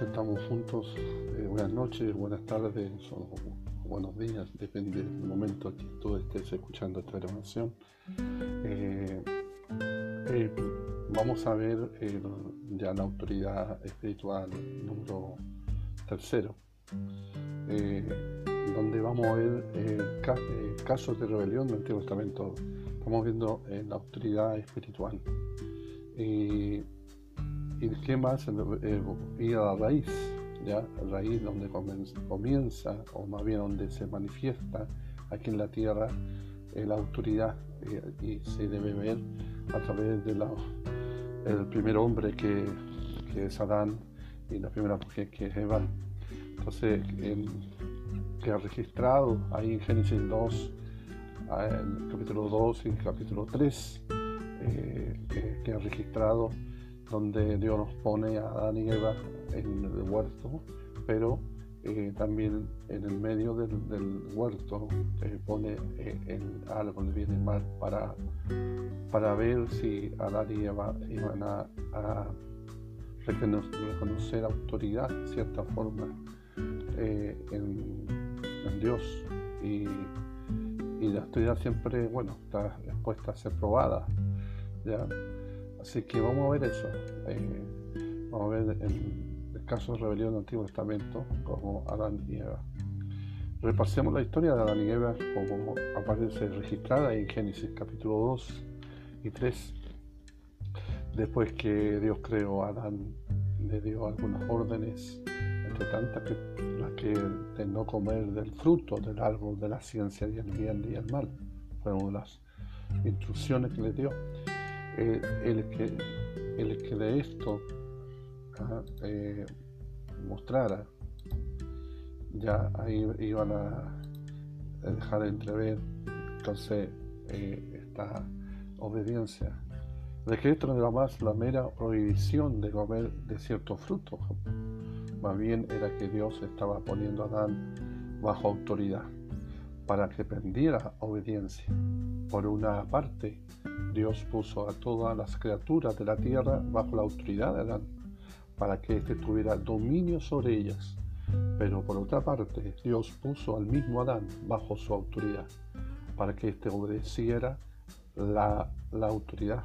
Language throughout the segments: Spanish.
estamos juntos. Eh, buenas noches, buenas tardes o buenos días, depende del momento que tú estés escuchando esta grabación. Eh, eh, vamos a ver ya la autoridad espiritual número tercero, donde vamos a ver casos de rebelión del Antiguo Testamento. Estamos viendo la autoridad espiritual. ¿Y qué más? Eh, ir a la raíz, ¿ya? La raíz donde comienza, o más bien donde se manifiesta aquí en la tierra eh, la autoridad eh, y se debe ver a través del el primer hombre que, es Adán y la primera mujer que es Eva. Entonces, que ha registrado ahí en Génesis 2, el capítulo 2 y capítulo 3, que ha registrado donde Dios nos pone a Adán y Eva en el huerto, pero eh, también en el medio del, huerto eh, pone eh, el árbol del bien y mal para, para ver si Adán y Eva iban a, reconocer, autoridad, de cierta forma, en, Dios. Y, y, la autoridad siempre, bueno, está expuesta a ser probada. ¿ya? Así que vamos a ver eso. Eh, vamos a ver el, el, caso de rebelión del Antiguo Testamento como Adán y Eva. Repasemos la historia de Adán y Eva como aparece registrada en Génesis capítulo 2 y 3. Después que Dios creó a Adán, le dio algunas órdenes, entre tantas que las que de no comer del fruto del árbol de la ciencia del bien y el mal. Fueron las instrucciones que le dio el, que, el que de esto ah, eh, mostrara, ya ahí iban a dejar de entrever entonces eh, esta obediencia. De que esto no era más la mera prohibición de comer de ciertos frutos, más bien era que Dios estaba poniendo a Adán bajo autoridad para que aprendiera obediencia. Por una parte, Dios puso a todas las criaturas de la tierra bajo la autoridad de Adán, para que éste tuviera dominio sobre ellas. Pero por otra parte, Dios puso al mismo Adán bajo su autoridad, para que éste obedeciera la, autoridad.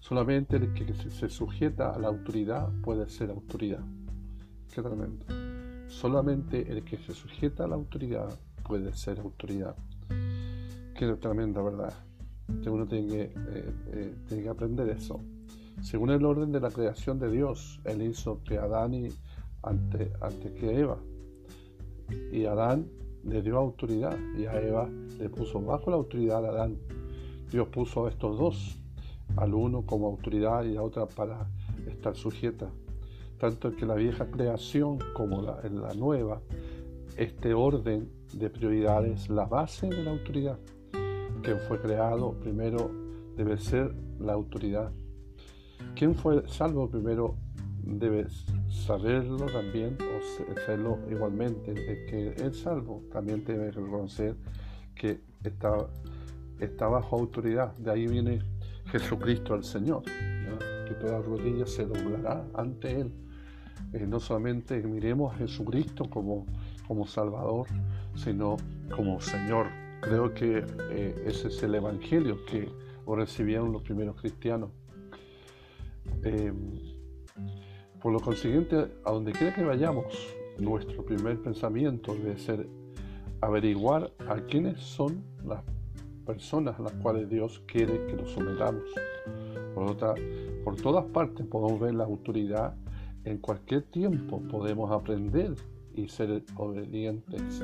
Solamente el que se sujeta a la autoridad puede ser autoridad. Qué tremendo. Solamente el que se sujeta a la autoridad puede ser autoridad. Qué tremenda verdad que uno tiene que, eh, eh, tiene que aprender eso. Según el orden de la creación de Dios, Él hizo que Adán y antes, antes que Eva. Y Adán le dio autoridad y a Eva le puso bajo la autoridad a Adán. Dios puso a estos dos, al uno como autoridad y a otra para estar sujeta. Tanto que la vieja creación como la, la nueva, este orden de prioridades, la base de la autoridad quien fue creado primero debe ser la autoridad. Quien fue salvo primero debe saberlo también o serlo igualmente. El que es salvo también debe reconocer que está, está bajo autoridad. De ahí viene Jesucristo el Señor, que toda rodilla se doblará ante Él. Eh, no solamente miremos a Jesucristo como, como Salvador, sino como Señor Creo que eh, ese es el evangelio que recibieron los primeros cristianos. Eh, por lo consiguiente, a donde quiera que vayamos, nuestro primer pensamiento debe ser averiguar a quiénes son las personas a las cuales Dios quiere que nos sometamos. Por, otra, por todas partes podemos ver la autoridad, en cualquier tiempo podemos aprender y ser obedientes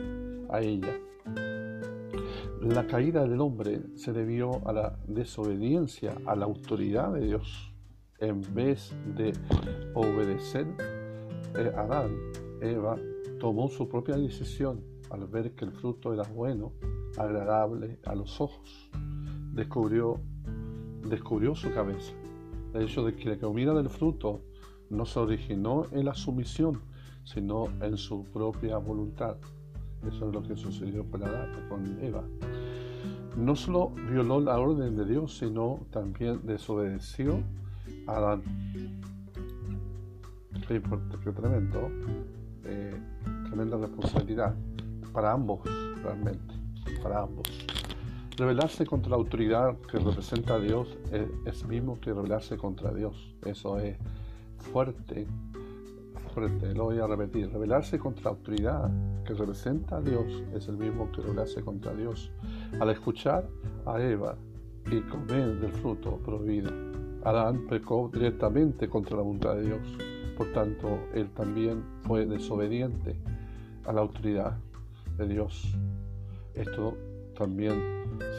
a ella. La caída del hombre se debió a la desobediencia a la autoridad de Dios. En vez de obedecer, eh, Adán, Eva, tomó su propia decisión al ver que el fruto era bueno, agradable a los ojos. Descubrió, descubrió su cabeza. El hecho de que la comida del fruto no se originó en la sumisión, sino en su propia voluntad. Eso es lo que sucedió con, Adán, con Eva. No solo violó la orden de Dios, sino también desobedeció a Adán. qué, qué tremendo, eh, tremenda responsabilidad para ambos realmente, para ambos. Rebelarse contra la autoridad que representa a Dios es, es mismo que rebelarse contra Dios. Eso es fuerte, lo voy a repetir. Rebelarse contra la autoridad que representa a Dios es el mismo que rebelarse contra Dios. Al escuchar a Eva y comer del fruto prohibido, Adán pecó directamente contra la voluntad de Dios. Por tanto, él también fue desobediente a la autoridad de Dios. Esto también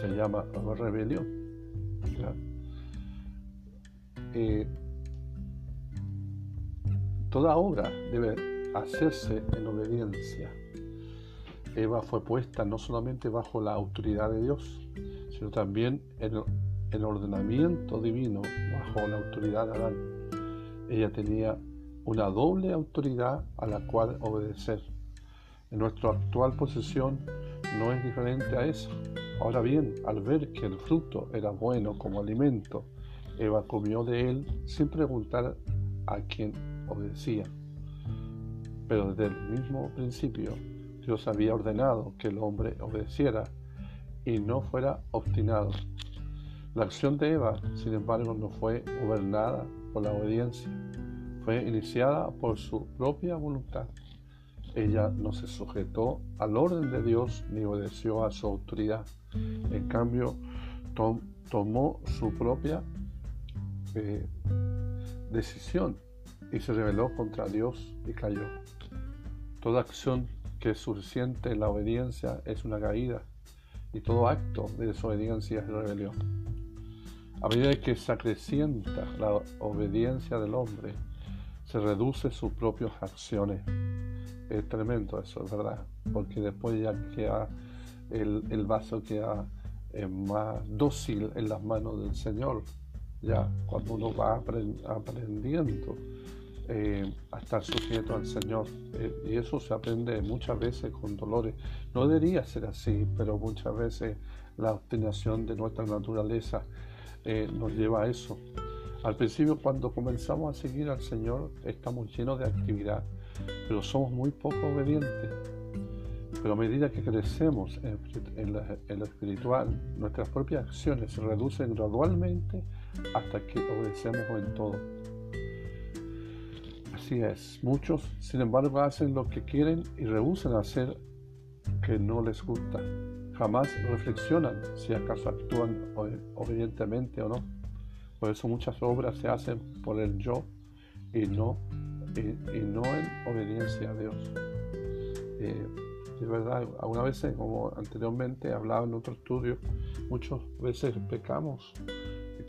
se llama rebelión. Eh, toda obra debe hacerse en obediencia. Eva fue puesta no solamente bajo la autoridad de Dios, sino también en el ordenamiento divino bajo la autoridad de Adán. Ella tenía una doble autoridad a la cual obedecer. En nuestra actual posición no es diferente a eso. Ahora bien, al ver que el fruto era bueno como alimento, Eva comió de él sin preguntar a quién obedecía. Pero desde el mismo principio, Dios había ordenado que el hombre obedeciera y no fuera obstinado. La acción de Eva, sin embargo, no fue gobernada por la obediencia, fue iniciada por su propia voluntad. Ella no se sujetó al orden de Dios ni obedeció a su autoridad. En cambio, tomó su propia eh, decisión y se rebeló contra Dios y cayó. Toda acción que es suficiente en la obediencia es una caída y todo acto de desobediencia es rebelión. A medida que se acrecienta la obediencia del hombre, se reduce sus propias acciones es tremendo eso, es verdad, porque después ya queda el, el vaso queda eh, más dócil en las manos del Señor, ya cuando uno va aprendiendo eh, a estar sujeto al Señor. Eh, y eso se aprende muchas veces con dolores. No debería ser así, pero muchas veces la obstinación de nuestra naturaleza nos lleva a eso. Al principio, cuando comenzamos a seguir al Señor, estamos llenos de actividad pero somos muy poco obedientes. Pero a medida que crecemos en, lo espiritual, nuestras propias acciones se reducen gradualmente hasta que obedecemos en todo. Así es, muchos, sin embargo, hacen lo que quieren y rehusan hacer que no les gusta. Jamás reflexionan si acaso actúan obedientemente o no. Por eso muchas obras se hacen por el yo y no y, no en obediencia a Dios. Eh, es verdad, algunas veces, como anteriormente hablaba en otro estudio, muchas veces pecamos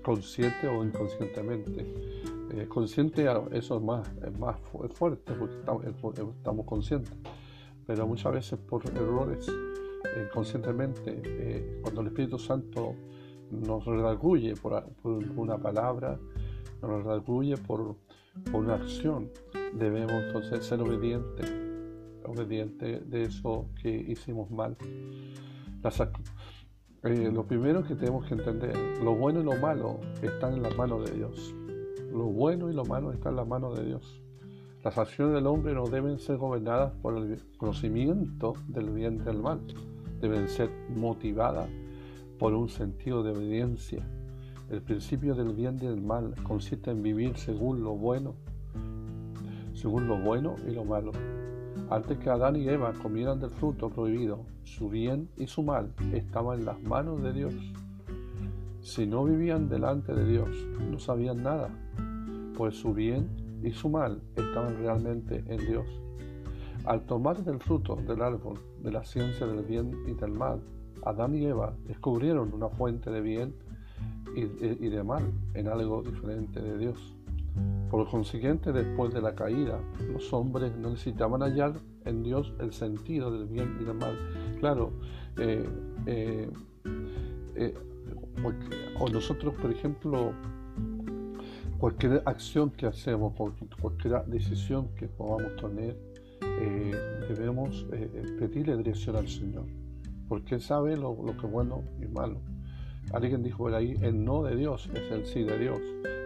consciente o inconscientemente. Eh, consciente, eso es más, es más fuerte porque estamos, conscientes, pero muchas veces por errores, inconscientemente, eh, cuando el Espíritu Santo nos redarguye por, una palabra, nos redarguye por, una acción, debemos entonces ser obedientes, obedientes de eso que hicimos mal. Eh, lo primero que tenemos que entender, lo bueno y lo malo están en las manos de Dios. Lo bueno y lo malo están en las manos de Dios. Las acciones del hombre no deben ser gobernadas por el conocimiento del bien y del mal. Deben ser motivadas por un sentido de obediencia. El principio del bien y del mal consiste en vivir según lo bueno según lo bueno y lo malo. Antes que Adán y Eva comieran del fruto prohibido, su bien y su mal estaban en las manos de Dios. Si no vivían delante de Dios, no sabían nada, pues su bien y su mal estaban realmente en Dios. Al tomar del fruto del árbol de la ciencia del bien y del mal, Adán y Eva descubrieron una fuente de bien y, de mal en algo diferente de Dios. Por consiguiente, después de la caída, los hombres no necesitaban hallar en Dios el sentido del bien y del mal. Claro, eh, eh, eh, o nosotros, por ejemplo, cualquier acción que hacemos, cualquier decisión que podamos tener, debemos pedirle dirección al Señor, porque Él sabe lo, que es bueno y malo. Alguien dijo por ahí, el no de Dios es el sí de Dios,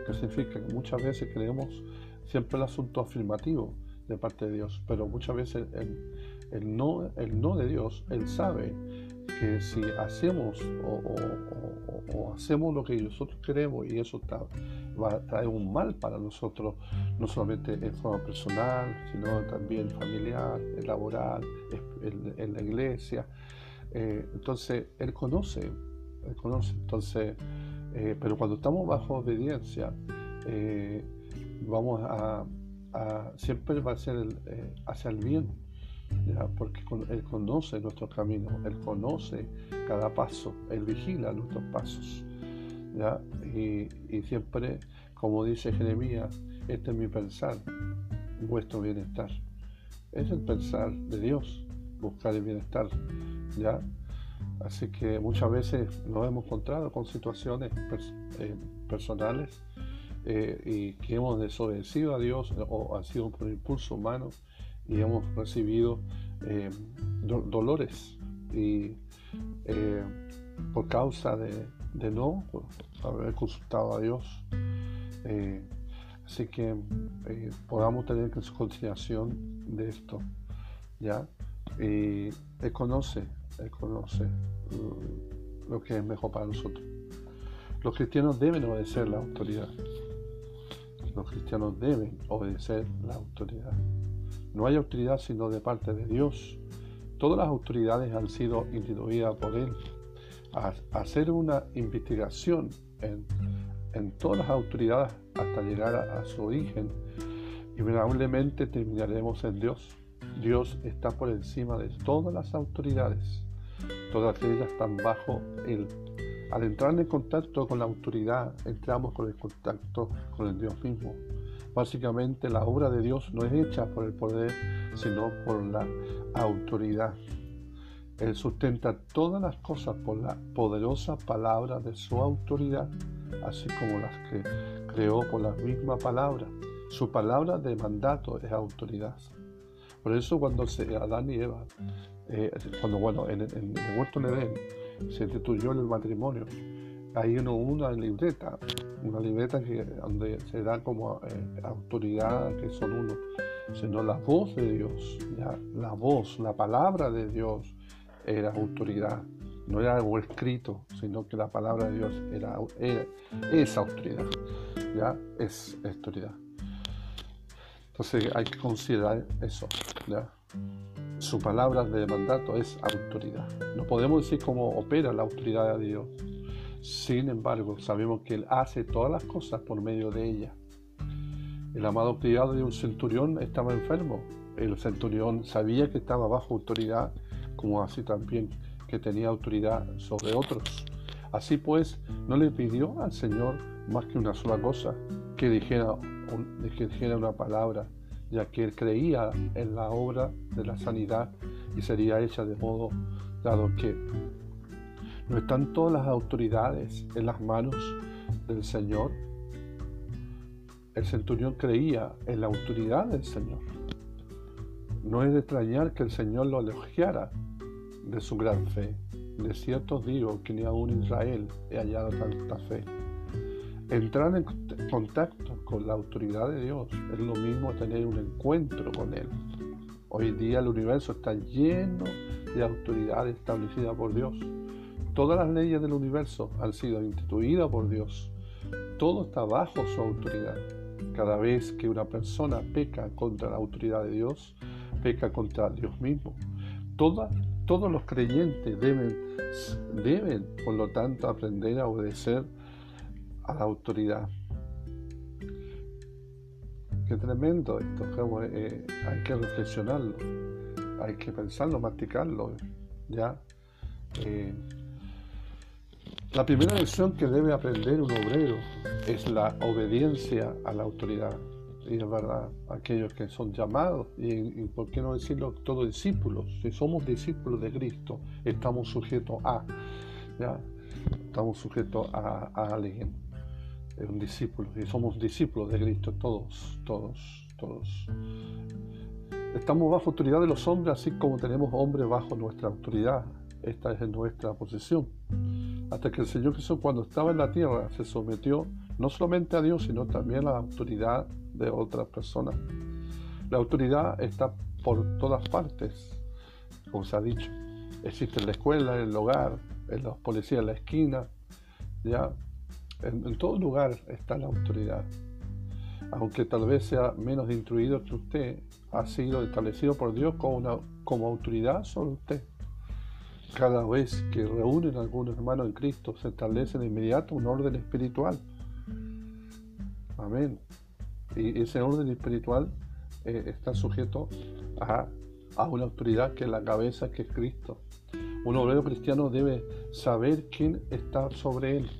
que significa que muchas veces queremos siempre el asunto afirmativo de parte de Dios, pero muchas veces el, no, el no de Dios, Él sabe que si hacemos o, hacemos lo que nosotros queremos y eso va a traer un mal para nosotros, no solamente en forma personal, sino también familiar, laboral, en, la iglesia. Eh, entonces, Él conoce, conoce. Entonces, eh, pero cuando estamos bajo obediencia, eh, vamos a, siempre va a ser hacia el bien porque Él conoce nuestro camino, Él conoce cada paso, Él vigila nuestros pasos. Y, siempre, como dice Jeremías, este es mi pensar, vuestro bienestar. Es el pensar de Dios, buscar el bienestar. ¿ya? Así que muchas veces nos hemos encontrado con situaciones eh, personales eh, y que hemos desobedecido a Dios o ha sido por impulso humano y hemos recibido eh, dolores y eh, por causa de, no haber consultado a Dios. Eh, así que podamos tener consideración de esto, ¿ya? Y Él conoce, Él conoce lo que es mejor para nosotros. Los cristianos deben obedecer la autoridad. Los cristianos deben obedecer la autoridad. No hay autoridad sino de parte de Dios. Todas las autoridades han sido instituidas por Él. Hacer una investigación en, todas las autoridades hasta llegar a, su origen, invariablemente terminaremos en Dios. Dios está por encima de todas las autoridades. Todas ellas están bajo Él. Al entrar en contacto con la autoridad, entramos con el contacto con el Dios mismo. Básicamente la obra de Dios no es hecha por el poder, sino por la autoridad. Él sustenta todas las cosas por la poderosa palabra de su autoridad, así como las que creó por la misma palabra. Su palabra de mandato es autoridad. Por eso cuando se, Adán y Eva, eh, cuando bueno, en, el huerto de Edén se instituyó el matrimonio, hay uno, una libreta, una libreta que, donde se da como eh, autoridad que son uno, sino la voz de Dios, ¿ya? la voz, la palabra de Dios era autoridad, no era algo escrito, sino que la palabra de Dios era, es autoridad, ya es autoridad. Entonces hay que considerar eso, ¿ya? Su palabra de mandato es autoridad. No podemos decir cómo opera la autoridad de Dios sin embargo, sabemos que Él hace todas las cosas por medio de ella. El amado criado de un centurión estaba enfermo. El centurión sabía que estaba bajo autoridad, como así también que tenía autoridad sobre otros. Así pues, no le pidió al Señor más que una sola cosa, que dijera, que dijera una palabra, ya que él creía en la obra de la sanidad y sería hecha de modo dado que ¿No están todas las autoridades en las manos del Señor? El centurión creía en la autoridad del Señor. No es de extrañar que el Señor lo elogiara de su gran fe. De cierto digo que ni aún Israel he hallado tanta fe. Entrar en contacto con la autoridad de Dios es lo mismo tener un encuentro con Él. Hoy día el universo está lleno de autoridad establecida por Dios. Todas las leyes del universo han sido instituidas por Dios. Todo está bajo su autoridad. Cada vez que una persona peca contra la autoridad de Dios, peca contra Dios mismo. todos los creyentes deben, deben, por lo tanto, aprender a obedecer a la autoridad. Qué tremendo esto. Eh, hay que reflexionarlo, hay que pensarlo, masticarlo. ¿ya? Eh, la primera lección que debe aprender un obrero es la obediencia a la autoridad. Y es verdad, aquellos que son llamados, y, por qué no decirlo, todos discípulos, si somos discípulos de Cristo, estamos sujetos a, ¿ya? estamos sujetos a, alguien, es un discípulo, y somos discípulos de Cristo, todos, todos, todos. Estamos bajo autoridad de los hombres, así como tenemos hombres bajo nuestra autoridad. Esta es nuestra posición hasta que el Señor Jesús cuando estaba en la tierra se sometió no solamente a Dios, sino también a la autoridad de otras personas. La autoridad está por todas partes, como se ha dicho. Existe en la escuela, en el hogar, en los policías en la esquina, ya. En, todo lugar está la autoridad. Aunque tal vez sea menos instruido que usted, ha sido establecido por Dios como, una, como autoridad sobre usted. Cada vez que reúnen algunos hermanos en Cristo, se establece de inmediato un orden espiritual. Amén. Y ese orden espiritual eh, está sujeto a, a, una autoridad que es la cabeza, que es Cristo. Un obrero cristiano debe saber quién está sobre él.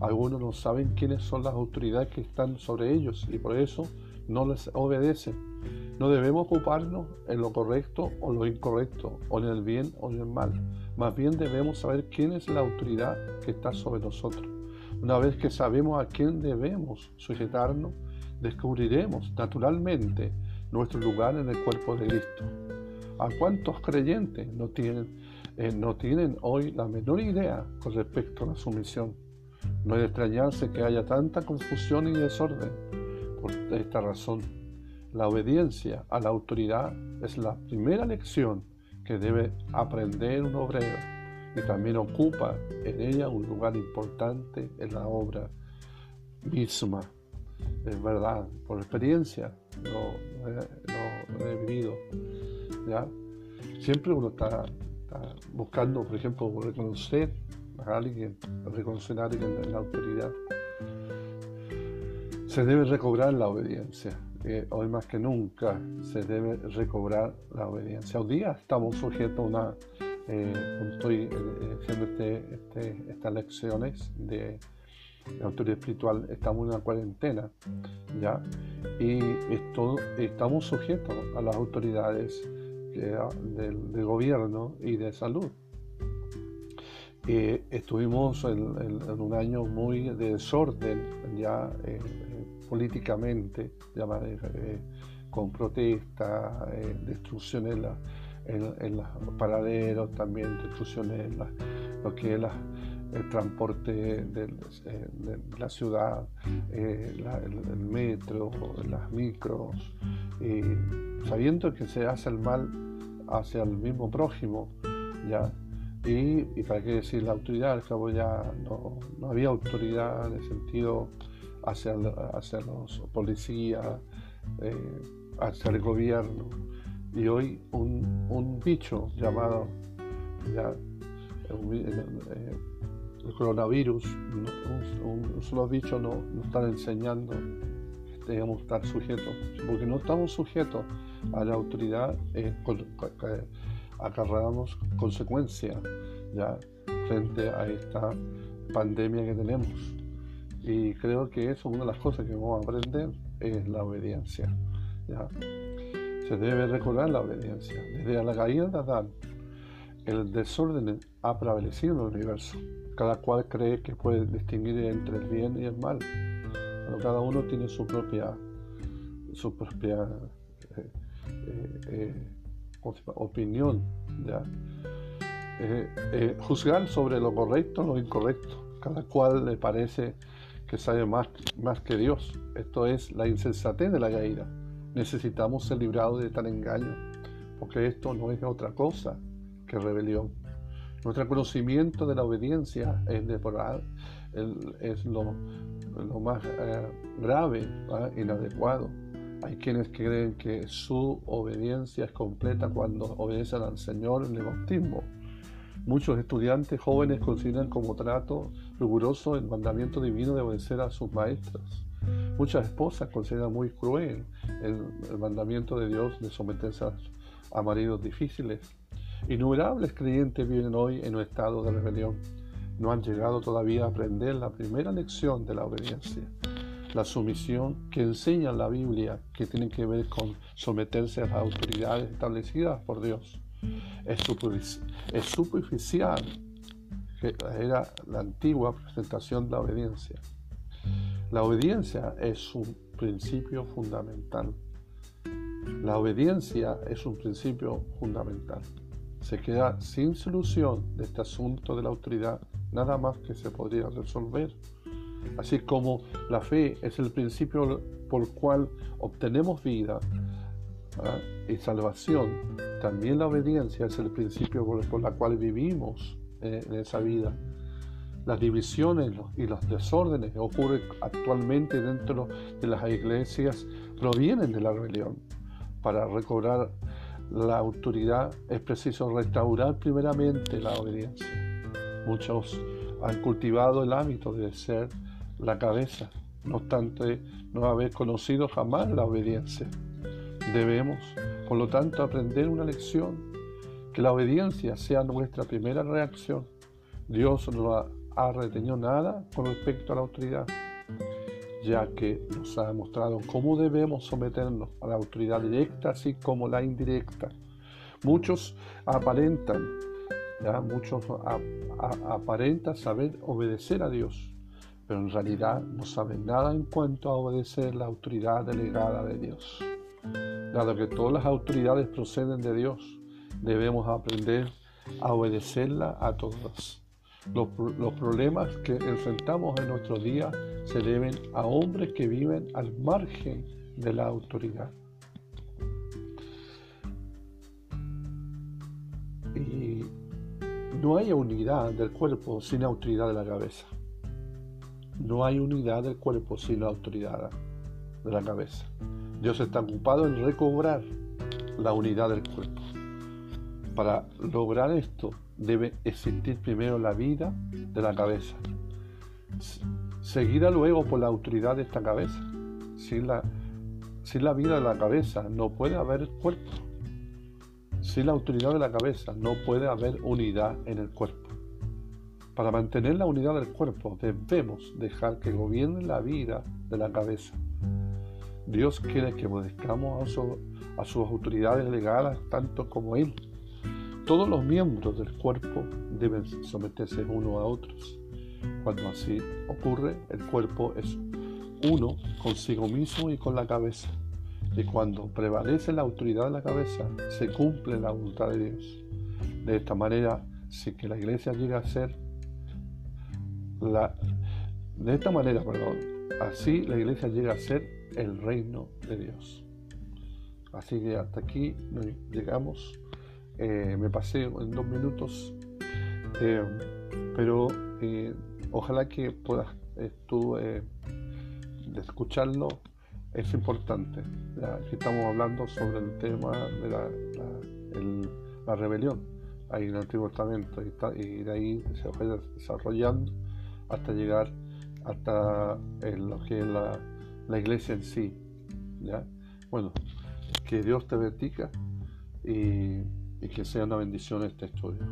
Algunos no saben quiénes son las autoridades que están sobre ellos y por eso no les obedecen. No debemos ocuparnos en lo correcto o lo incorrecto, o en el bien o en el mal. Más bien debemos saber quién es la autoridad que está sobre nosotros. Una vez que sabemos a quién debemos sujetarnos, descubriremos naturalmente nuestro lugar en el cuerpo de Cristo. ¿A cuántos creyentes no tienen, eh, no tienen hoy la menor idea con respecto a la sumisión? No es de extrañarse que haya tanta confusión y desorden por esta razón. La obediencia a la autoridad es la primera lección que debe aprender un obrero y también ocupa en ella un lugar importante en la obra misma. Es verdad, por experiencia lo, he vivido. ¿ya? Siempre uno está, buscando, por ejemplo, reconocer a alguien, reconocer a alguien en la autoridad. Se debe recobrar la obediencia hoy más que nunca se debe recobrar la obediencia. Hoy día estamos sujetos a una, eh, estoy eh, haciendo este, este, estas lecciones de, autoridad espiritual, estamos en una cuarentena, ¿ya? Y estamos sujetos a las autoridades del, gobierno y de salud. Eh, estuvimos en, un año muy de desorden ya políticamente, eh, con protestas, eh, destrucciones en, los paraderos, también destrucciones en lo que es el transporte de, la ciudad, eh, el, metro, las micros, sabiendo que se hace el mal hacia el mismo prójimo, ya. Y, para qué decir la autoridad, al cabo ya no, no había autoridad en el sentido hacia, hacia los policías, eh, hacia el gobierno. Y hoy un, un bicho llamado ya, eh, el coronavirus, un, solo bicho nos no están enseñando que debemos estar sujetos, porque no estamos sujetos a la autoridad, eh, acarreamos consecuencias ya frente a esta pandemia que tenemos. Y creo que eso, una de las cosas que vamos a aprender es la obediencia. ¿ya? Se debe recordar la obediencia. Desde la caída de Adán, el desorden ha prevalecido en el universo. Cada cual cree que puede distinguir entre el bien y el mal. Pero cada uno tiene su propia, su propia eh, eh, eh, opinión. ¿ya? juzgar sobre lo correcto o lo incorrecto. Cada cual le parece que sabe más, más que Dios. Esto es la insensatez de la caída. Necesitamos ser librados de tal engaño, porque esto no es otra cosa que rebelión. Nuestro conocimiento de la obediencia es deplorable, es lo, más eh, grave, inadecuado. Hay quienes creen que su obediencia es completa cuando obedecen al Señor en el bautismo Muchos estudiantes jóvenes consideran como trato riguroso el mandamiento divino de obedecer a sus maestros. Muchas esposas consideran muy cruel el, mandamiento de Dios de someterse a, maridos difíciles. Innumerables creyentes viven hoy en un estado de rebelión. No han llegado todavía a aprender la primera lección de la obediencia, la sumisión que enseña la Biblia, que tiene que ver con someterse a las autoridades establecidas por Dios es, superficial, que era la antigua presentación de la obediencia. La obediencia es un principio fundamental. La obediencia es un principio fundamental. Se queda sin solución de este asunto de la autoridad, nada más que se podría resolver Así como la fe es el principio por el cual obtenemos vida y salvación, también la obediencia es el principio por, el cual vivimos en esa vida. Las divisiones y los desórdenes que ocurren actualmente dentro de las iglesias provienen de la rebelión. Para recobrar la autoridad es preciso restaurar primeramente la obediencia. Muchos han cultivado el hábito de ser la cabeza, no obstante no haber conocido jamás la obediencia. Debemos, por lo tanto, aprender una lección, que la obediencia sea nuestra primera reacción. Dios no ha, retenido nada con respecto a la autoridad, ya que nos ha mostrado cómo debemos someternos a la autoridad directa así como la indirecta. Muchos aparentan, ya, muchos aparentan saber obedecer a Dios, pero en realidad no saben nada en cuanto a obedecer la autoridad delegada de Dios. Dado que todas las autoridades proceden de Dios, debemos aprender a obedecerla a todas. Los, los, problemas que enfrentamos en nuestro día se deben a hombres que viven al margen de la autoridad. Y no hay unidad del cuerpo sin autoridad de la cabeza. No hay unidad del cuerpo sin la autoridad de la cabeza. Dios está ocupado en recobrar la unidad del cuerpo. Para lograr esto debe existir primero la vida de la cabeza, seguida luego por la autoridad de esta cabeza. Sin la, sin la vida de la cabeza no puede haber cuerpo. Sin la autoridad de la cabeza no puede haber unidad en el cuerpo. Para mantener la unidad del cuerpo debemos dejar que gobierne la vida de la cabeza. Dios quiere que obedezcamos a, sus autoridades legales tanto como Él. Todos los miembros del cuerpo deben someterse uno a otros. Cuando así ocurre, el cuerpo es uno consigo mismo y con la cabeza. Y cuando prevalece la autoridad de la cabeza, se cumple la voluntad de Dios. De esta manera, si que la iglesia llega a ser de esta manera, perdón, así la iglesia llega a ser el reino de Dios. Así que hasta aquí llegamos. Eh, me pasé en dos minutos, eh, pero eh, ojalá que puedas tú escucharlo. Es importante. Aquí estamos hablando sobre el tema de la, rebelión ahí en el Antiguo Testamento y, de ahí se fue desarrollando hasta llegar hasta lo que es la, iglesia en sí. ¿ya? Bueno, que Dios te bendiga y, y que sea una bendición este estudio.